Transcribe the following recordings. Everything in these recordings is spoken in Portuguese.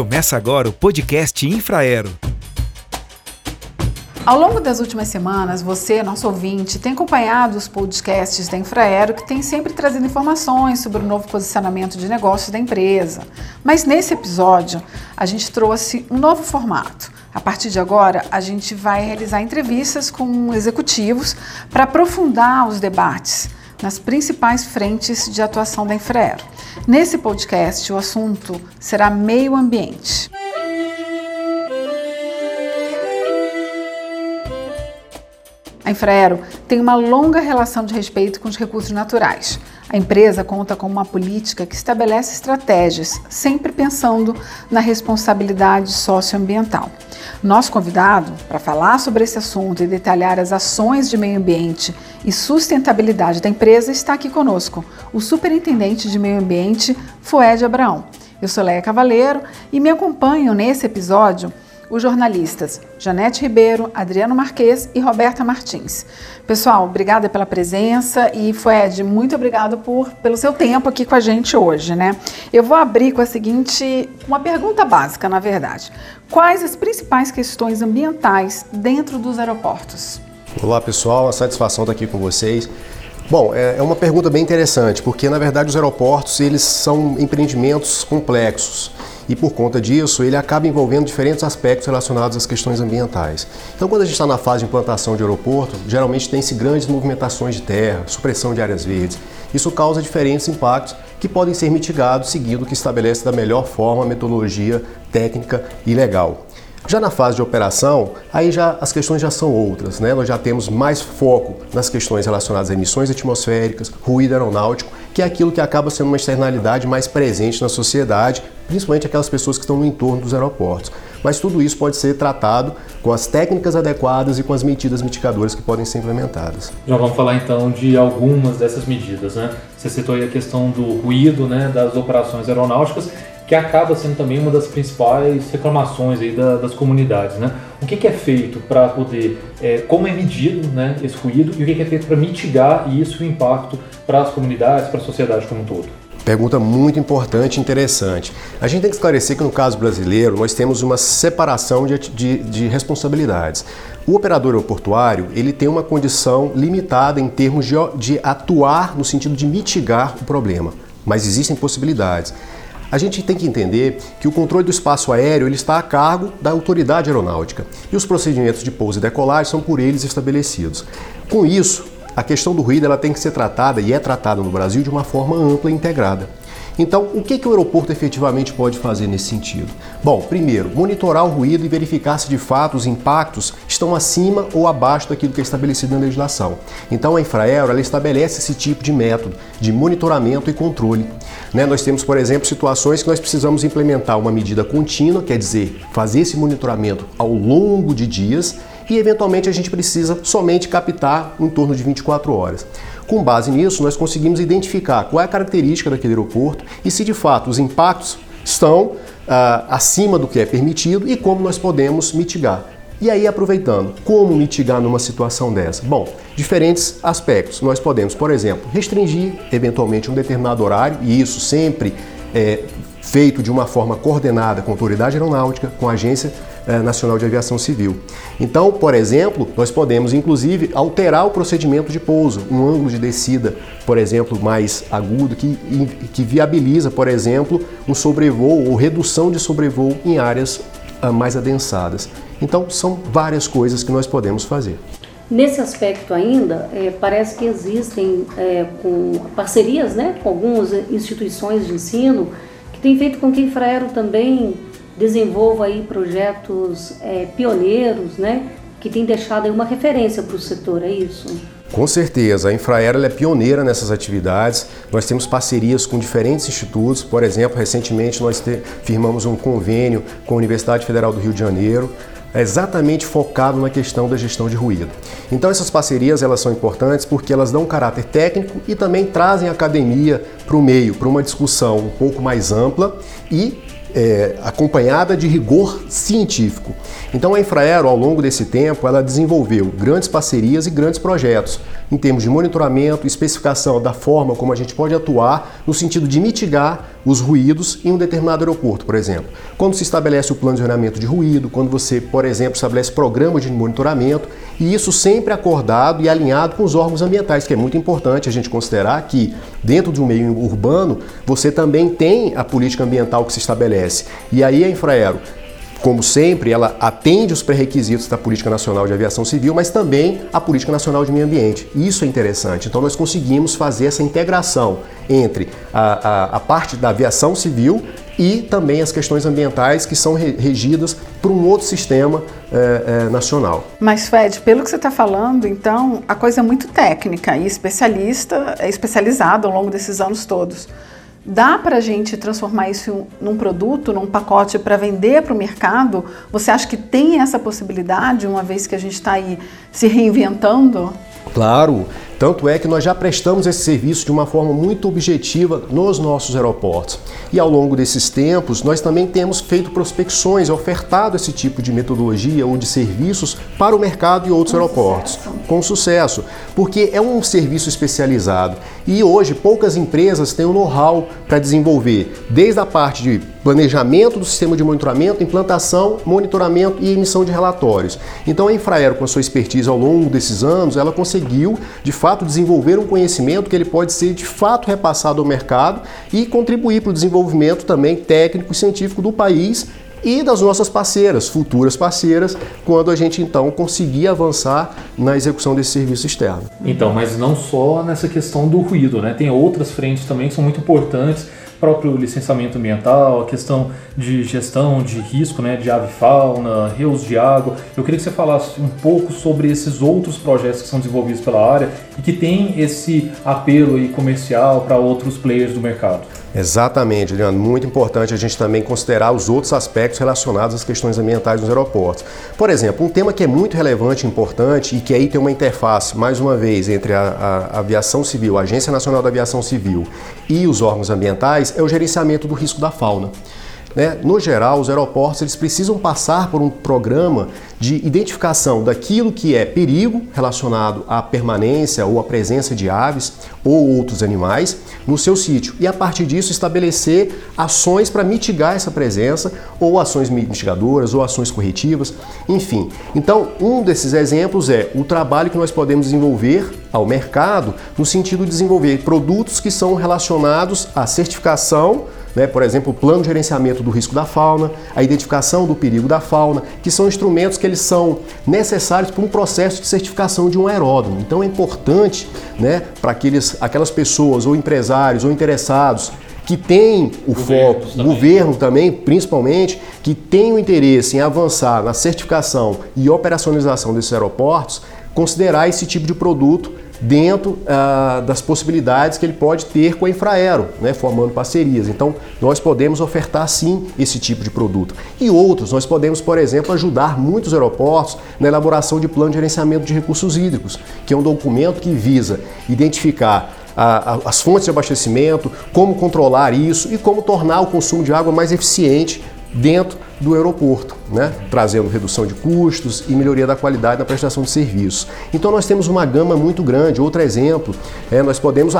Começa agora o podcast Infraero. Ao longo das últimas semanas, você, nosso ouvinte, tem acompanhado os podcasts da Infraero, que tem sempre trazido informações sobre o novo posicionamento de negócios da empresa. Mas nesse episódio, a gente trouxe um novo formato. A partir de agora, a gente vai realizar entrevistas com executivos para aprofundar os debates nas principais frentes de atuação da Infraero. Nesse podcast, o assunto será meio ambiente. A Infraero tem uma longa relação de respeito com os recursos naturais. A empresa conta com uma política que estabelece estratégias, sempre pensando na responsabilidade socioambiental. Nosso convidado, para falar sobre esse assunto e detalhar as ações de meio ambiente e sustentabilidade da empresa, está aqui conosco, o Superintendente de Meio Ambiente, Fued Abraão. Eu sou Leia Cavaleiro e me acompanham nesse episódio os jornalistas Janete Ribeiro, Adriano Marques e Roberta Martins. Pessoal, obrigada pela presença e Fred, muito obrigado por, pelo seu tempo aqui com a gente hoje, né? Eu vou abrir com a seguinte, uma pergunta básica, na verdade. Quais as principais questões ambientais dentro dos aeroportos? Olá, pessoal, a satisfação estar aqui com vocês. Bom, é, é uma pergunta bem interessante, porque na verdade os aeroportos eles são empreendimentos complexos e por conta disso ele acaba envolvendo diferentes aspectos relacionados às questões ambientais. Então, quando a gente está na fase de implantação de aeroporto, geralmente tem-se grandes movimentações de terra, supressão de áreas verdes. Isso causa diferentes impactos que podem ser mitigados seguindo o que estabelece da melhor forma a metodologia técnica e legal. Já na fase de operação, aí já as questões já são outras, né? Nós já temos mais foco nas questões relacionadas a emissões atmosféricas, ruído aeronáutico, que é aquilo que acaba sendo uma externalidade mais presente na sociedade, principalmente aquelas pessoas que estão no entorno dos aeroportos. Mas tudo isso pode ser tratado com as técnicas adequadas e com as medidas mitigadoras que podem ser implementadas. Já vamos falar então de algumas dessas medidas, né? Você citou aí a questão do ruído, né, das operações aeronáuticas que acaba sendo também uma das principais reclamações aí da, das comunidades. Né? O que, que é feito para poder, é, como é medido né, esse ruído e o que, que é feito para mitigar isso o impacto para as comunidades, para a sociedade como um todo? Pergunta muito importante e interessante. A gente tem que esclarecer que no caso brasileiro nós temos uma separação de, de, de, responsabilidades. O operador aeroportuário ele tem uma condição limitada em termos de, de atuar no sentido de mitigar o problema, mas existem possibilidades. A gente tem que entender que o controle do espaço aéreo ele está a cargo da autoridade aeronáutica e os procedimentos de pouso e decolagem são por eles estabelecidos. Com isso, a questão do ruído ela tem que ser tratada e é tratada no Brasil de uma forma ampla e integrada. Então, o que, que o aeroporto efetivamente pode fazer nesse sentido? Bom, primeiro, monitorar o ruído e verificar se de fato os impactos estão acima ou abaixo daquilo que é estabelecido na legislação. Então, a Infraero ela estabelece esse tipo de método de monitoramento e controle. Né? Nós temos, por exemplo, situações que nós precisamos implementar uma medida contínua, quer dizer, fazer esse monitoramento ao longo de dias e eventualmente a gente precisa somente captar em torno de 24 horas. Com base nisso, nós conseguimos identificar qual é a característica daquele aeroporto e se de fato os impactos estão uh, acima do que é permitido e como nós podemos mitigar. E aí, aproveitando, como mitigar numa situação dessa? Bom, diferentes aspectos. Nós podemos, por exemplo, restringir eventualmente um determinado horário, e isso sempre é feito de uma forma coordenada com a autoridade aeronáutica, com a agência Nacional de Aviação Civil. Então, por exemplo, nós podemos inclusive alterar o procedimento de pouso, um ângulo de descida, por exemplo, mais agudo, que, que viabiliza, por exemplo, um sobrevoo ou redução de sobrevoo em áreas uh, mais adensadas. Então, são várias coisas que nós podemos fazer. Nesse aspecto ainda, é, parece que existem é, parcerias né, com algumas instituições de ensino que têm feito com que a Infraero também desenvolva aí projetos é, pioneiros, né, que tem deixado aí uma referência para o setor, é isso? Com certeza, a Infraero é pioneira nessas atividades. Nós temos parcerias com diferentes institutos. Por exemplo, recentemente nós te, firmamos um convênio com a Universidade Federal do Rio de Janeiro, exatamente focado na questão da gestão de ruído. Então essas parcerias elas são importantes porque elas dão um caráter técnico e também trazem a academia para o meio, para uma discussão um pouco mais ampla e é, acompanhada de rigor científico. Então a Infraero, ao longo desse tempo, ela desenvolveu grandes parcerias e grandes projetos em termos de monitoramento, especificação da forma como a gente pode atuar no sentido de mitigar os ruídos em um determinado aeroporto, por exemplo. Quando se estabelece o plano de zoneamento de ruído, quando você, por exemplo, estabelece programas de monitoramento, e isso sempre acordado e alinhado com os órgãos ambientais, que é muito importante a gente considerar que dentro de um meio urbano você também tem a política ambiental que se estabelece. E aí a Infraero como sempre, ela atende os pré-requisitos da Política Nacional de Aviação Civil, mas também a Política Nacional de Meio Ambiente. Isso é interessante. Então, nós conseguimos fazer essa integração entre a, a, a parte da aviação civil e também as questões ambientais que são regidas por um outro sistema é, é, nacional. Mas, Fed, pelo que você está falando, então, a coisa é muito técnica e especialista, é especializado ao longo desses anos todos. Dá para a gente transformar isso num produto, num pacote para vender para o mercado? Você acha que tem essa possibilidade, uma vez que a gente está aí se reinventando? Claro, tanto é que nós já prestamos esse serviço de uma forma muito objetiva nos nossos aeroportos. E ao longo desses tempos, nós também temos feito prospecções, ofertado esse tipo de metodologia ou de serviços para o mercado e outros com aeroportos. Sucesso. Com sucesso, porque é um serviço especializado. E hoje poucas empresas têm o know-how para desenvolver, desde a parte de planejamento do sistema de monitoramento, implantação, monitoramento e emissão de relatórios. Então a Infraero, com a sua expertise ao longo desses anos, ela conseguiu, de fato, desenvolver um conhecimento que ele pode ser de fato repassado ao mercado e contribuir para o desenvolvimento também técnico e científico do país e das nossas parceiras, futuras parceiras, quando a gente então conseguir avançar na execução desse serviço externo. Então, mas não só nessa questão do ruído, né? Tem outras frentes também que são muito importantes próprio licenciamento ambiental, a questão de gestão de risco, né, de ave fauna, rios de água. Eu queria que você falasse um pouco sobre esses outros projetos que são desenvolvidos pela área e que tem esse apelo aí comercial para outros players do mercado. Exatamente, Leandro. Muito importante a gente também considerar os outros aspectos relacionados às questões ambientais nos aeroportos. Por exemplo, um tema que é muito relevante e importante e que aí tem uma interface, mais uma vez, entre a, a aviação civil, a Agência Nacional da Aviação Civil e os órgãos ambientais é o gerenciamento do risco da fauna. Né? No geral, os aeroportos eles precisam passar por um programa de identificação daquilo que é perigo relacionado à permanência ou à presença de aves ou outros animais no seu sítio e a partir disso estabelecer ações para mitigar essa presença ou ações mitigadoras ou ações corretivas, enfim. Então, um desses exemplos é o trabalho que nós podemos desenvolver ao mercado no sentido de desenvolver produtos que são relacionados à certificação né? por exemplo, o plano de gerenciamento do risco da fauna, a identificação do perigo da fauna, que são instrumentos que eles são necessários para um processo de certificação de um aeródromo. Então é importante né, para aquelas pessoas ou empresários ou interessados que têm o foco, o governo também, principalmente, que tem o interesse em avançar na certificação e operacionalização desses aeroportos, considerar esse tipo de produto dentro ah, das possibilidades que ele pode ter com a Infraero, né, formando parcerias. Então, nós podemos ofertar sim esse tipo de produto. E outros, nós podemos, por exemplo, ajudar muitos aeroportos na elaboração de plano de gerenciamento de recursos hídricos, que é um documento que visa identificar a, a, as fontes de abastecimento, como controlar isso e como tornar o consumo de água mais eficiente dentro do aeroporto, né? trazendo redução de custos e melhoria da qualidade na prestação de serviços. Então nós temos uma gama muito grande. Outro exemplo, é, nós podemos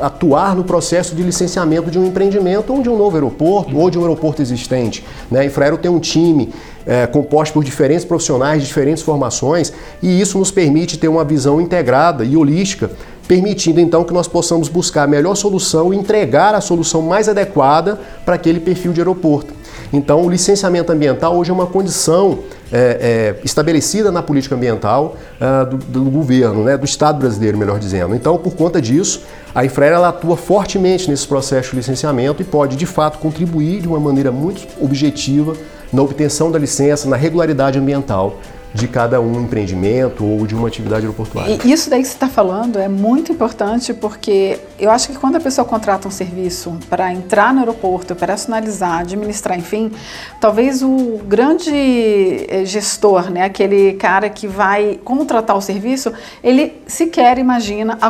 atuar no processo de licenciamento de um empreendimento ou de um novo aeroporto ou de um aeroporto existente. Né? A Infraero tem um time é, composto por diferentes profissionais de diferentes formações e isso nos permite ter uma visão integrada e holística permitindo então que nós possamos buscar a melhor solução e entregar a solução mais adequada para aquele perfil de aeroporto. Então, o licenciamento ambiental hoje é uma condição é, é, estabelecida na política ambiental uh, do, do, governo, né, do Estado brasileiro, melhor dizendo. Então, por conta disso, a Infraero ela atua fortemente nesse processo de licenciamento e pode, de fato, contribuir de uma maneira muito objetiva na obtenção da licença, na regularidade ambiental de cada um empreendimento ou de uma atividade aeroportuária. E isso daí que você está falando é muito importante porque eu acho que quando a pessoa contrata um serviço para entrar no aeroporto, operacionalizar, administrar, enfim, talvez o grande eh, gestor, né, aquele cara que vai contratar o serviço, ele sequer imagina a,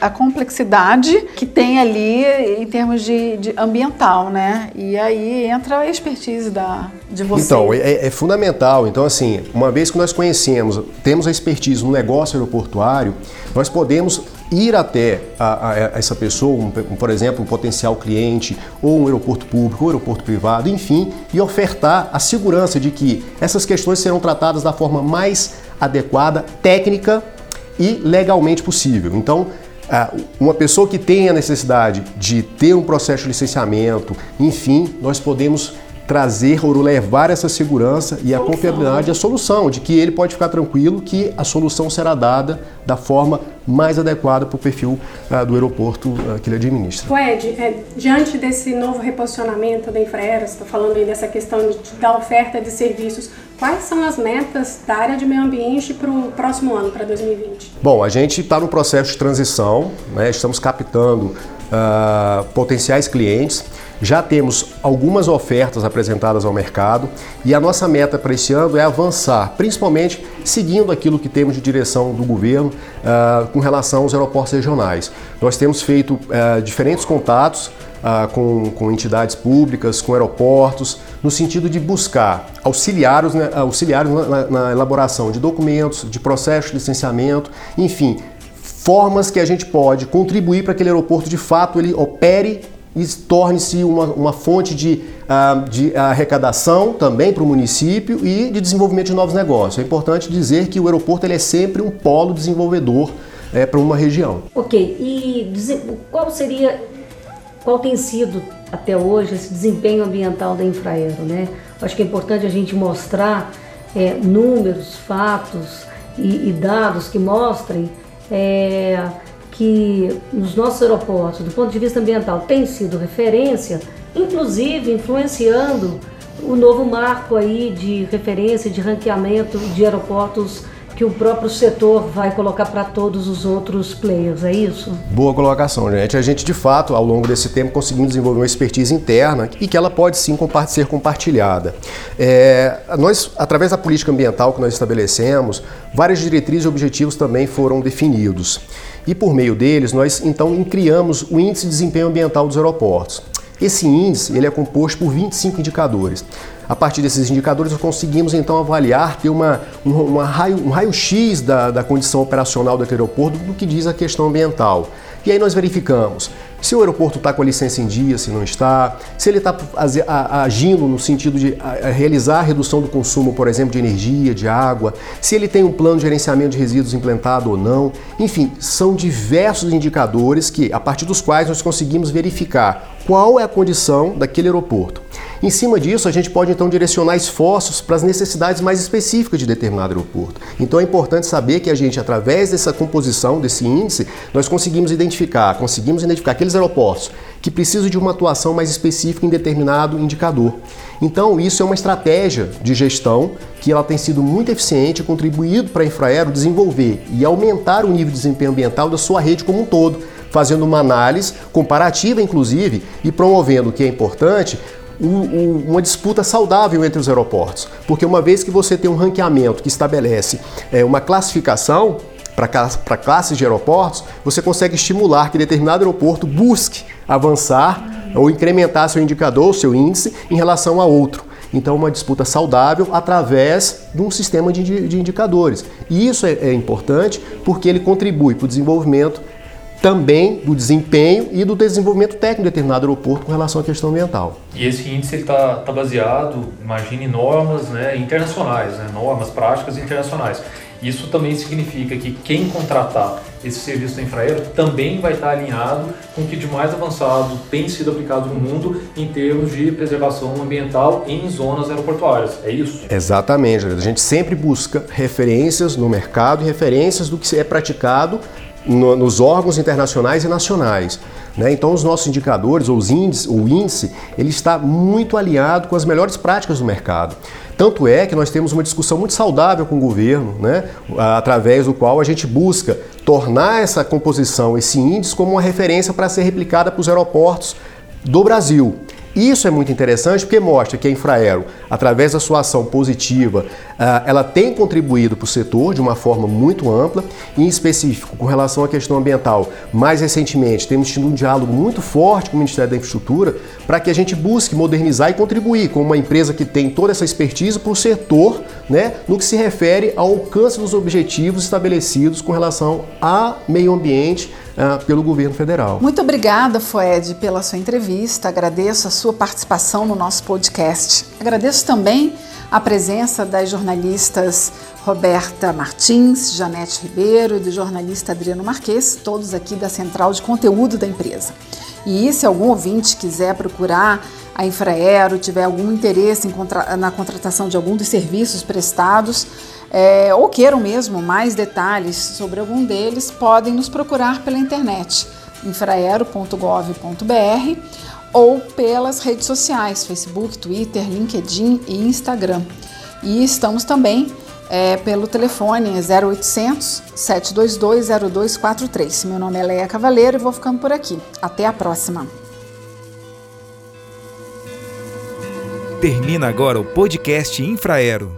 a complexidade que tem ali em termos de, de ambiental, né? E aí entra a expertise da de vocês? Então, é, é, fundamental. Então, assim, uma vez que nós conhecemos, temos a expertise no negócio aeroportuário, nós podemos ir até a, a, a essa pessoa, um, por exemplo, um potencial cliente, ou um aeroporto público, ou um aeroporto privado, enfim, e ofertar a segurança de que essas questões serão tratadas da forma mais adequada, técnica e legalmente possível. Então, uma pessoa que tem a necessidade de ter um processo de licenciamento, enfim, nós podemos trazer ou levar essa segurança e a confiabilidade a solução, de que ele pode ficar tranquilo que a solução será dada da forma mais adequada para o perfil uh, do aeroporto uh, que ele administra. O Ed, é, diante desse novo reposicionamento da Infraero, você está falando aí dessa questão de, da oferta de serviços, quais são as metas da área de meio ambiente para o próximo ano, para 2020? Bom, a gente está no processo de transição, né, estamos captando uh, potenciais clientes. Já temos algumas ofertas apresentadas ao mercado e a nossa meta para esse ano é avançar, principalmente seguindo aquilo que temos de direção do governo uh, com relação aos aeroportos regionais. Nós temos feito uh, diferentes contatos uh, com, com, entidades públicas, com aeroportos, no sentido de buscar auxiliar os, né, auxiliar na, na elaboração de documentos, de processo de licenciamento, enfim, formas que a gente pode contribuir para que aquele aeroporto de fato ele opere e torne-se uma, uma fonte de, uh, de arrecadação também para o município e de desenvolvimento de novos negócios. É importante dizer que o aeroporto ele é sempre um polo desenvolvedor é, para uma região. Ok, e qual seria, qual tem sido até hoje esse desempenho ambiental da Infraero? Né? Acho que é importante a gente mostrar é, números, fatos e, e dados que mostrem é, que nos nossos aeroportos, do ponto de vista ambiental, tem sido referência, inclusive influenciando o novo marco aí de referência, de ranqueamento de aeroportos que o próprio setor vai colocar para todos os outros players, é isso? Boa colocação, gente. A gente, de fato, ao longo desse tempo, conseguiu desenvolver uma expertise interna e que ela pode sim ser compartilhada. É, nós, através da política ambiental que nós estabelecemos, várias diretrizes e objetivos também foram definidos. E por meio deles, nós então criamos o Índice de Desempenho Ambiental dos Aeroportos. Esse índice ele é composto por 25 indicadores. A partir desses indicadores, nós conseguimos então avaliar, ter uma, uma raio, um raio-x da, da condição operacional do aeroporto do que diz a questão ambiental. E aí nós verificamos se o aeroporto está com a licença em dia, se não está, se ele está agindo no sentido de realizar a redução do consumo, por exemplo, de energia, de água, se ele tem um plano de gerenciamento de resíduos implantado ou não. Enfim, são diversos indicadores que, a partir dos quais nós conseguimos verificar qual é a condição daquele aeroporto. Em cima disso, a gente pode então direcionar esforços para as necessidades mais específicas de determinado aeroporto. Então é importante saber que a gente, através dessa composição, desse índice, nós conseguimos identificar, conseguimos identificar aqueles aeroportos que precisam de uma atuação mais específica em determinado indicador. Então, isso é uma estratégia de gestão que ela tem sido muito eficiente contribuído para a Infraero desenvolver e aumentar o nível de desempenho ambiental da sua rede como um todo, fazendo uma análise comparativa, inclusive, e promovendo o que é importante, uma disputa saudável entre os aeroportos. Porque uma vez que você tem um ranqueamento que estabelece é, uma classificação para classes de aeroportos, você consegue estimular que determinado aeroporto busque avançar ou incrementar seu indicador, seu índice, em relação a outro. Então, uma disputa saudável através de um sistema de, de indicadores. E isso é, é importante porque ele contribui para o desenvolvimento também do desempenho e do desenvolvimento técnico de determinado aeroporto com relação à questão ambiental. E esse índice está tá baseado, imagine, normas né, internacionais, né, normas práticas internacionais. Isso também significa que quem contratar esse serviço da Infraero também vai estar alinhado com o que de mais avançado tem sido aplicado no mundo em termos de preservação ambiental em zonas aeroportuárias. É isso? Exatamente. A gente sempre busca referências no mercado e referências do que é praticado no, nos órgãos internacionais e nacionais. Né? Então, os nossos indicadores, ou os índices, o índice, ele está muito alinhado com as melhores práticas do mercado. Tanto é que nós temos uma discussão muito saudável com o governo, né? através do qual a gente busca tornar essa composição, esse índice, como uma referência para ser replicada para os aeroportos do Brasil. Isso é muito interessante porque mostra que a Infraero, através da sua ação positiva, ah, ela tem contribuído para o setor de uma forma muito ampla, em específico com relação à questão ambiental. Mais recentemente, temos tido um diálogo muito forte com o Ministério da Infraestrutura para que a gente busque modernizar e contribuir com uma empresa que tem toda essa expertise para o setor, né, no que se refere ao alcance dos objetivos estabelecidos com relação a meio ambiente, uh, pelo governo federal. Muito obrigada, Foed, pela sua entrevista. Agradeço a sua participação no nosso podcast. Agradeço também a presença das jornalistas Roberta Martins, Janete Ribeiro e do jornalista Adriano Marques, todos aqui da Central de Conteúdo da empresa. E se algum ouvinte quiser procurar a Infraero, tiver algum interesse contra na contratação de algum dos serviços prestados, é, ou queiram mesmo mais detalhes sobre algum deles, podem nos procurar pela internet infraero.gov.br ou pelas redes sociais, Facebook, Twitter, LinkedIn e Instagram. E estamos também é, pelo telefone 0800 722 0243. Meu nome é Leia Cavaleiro e vou ficando por aqui. Até a próxima. Termina agora o podcast Infraero.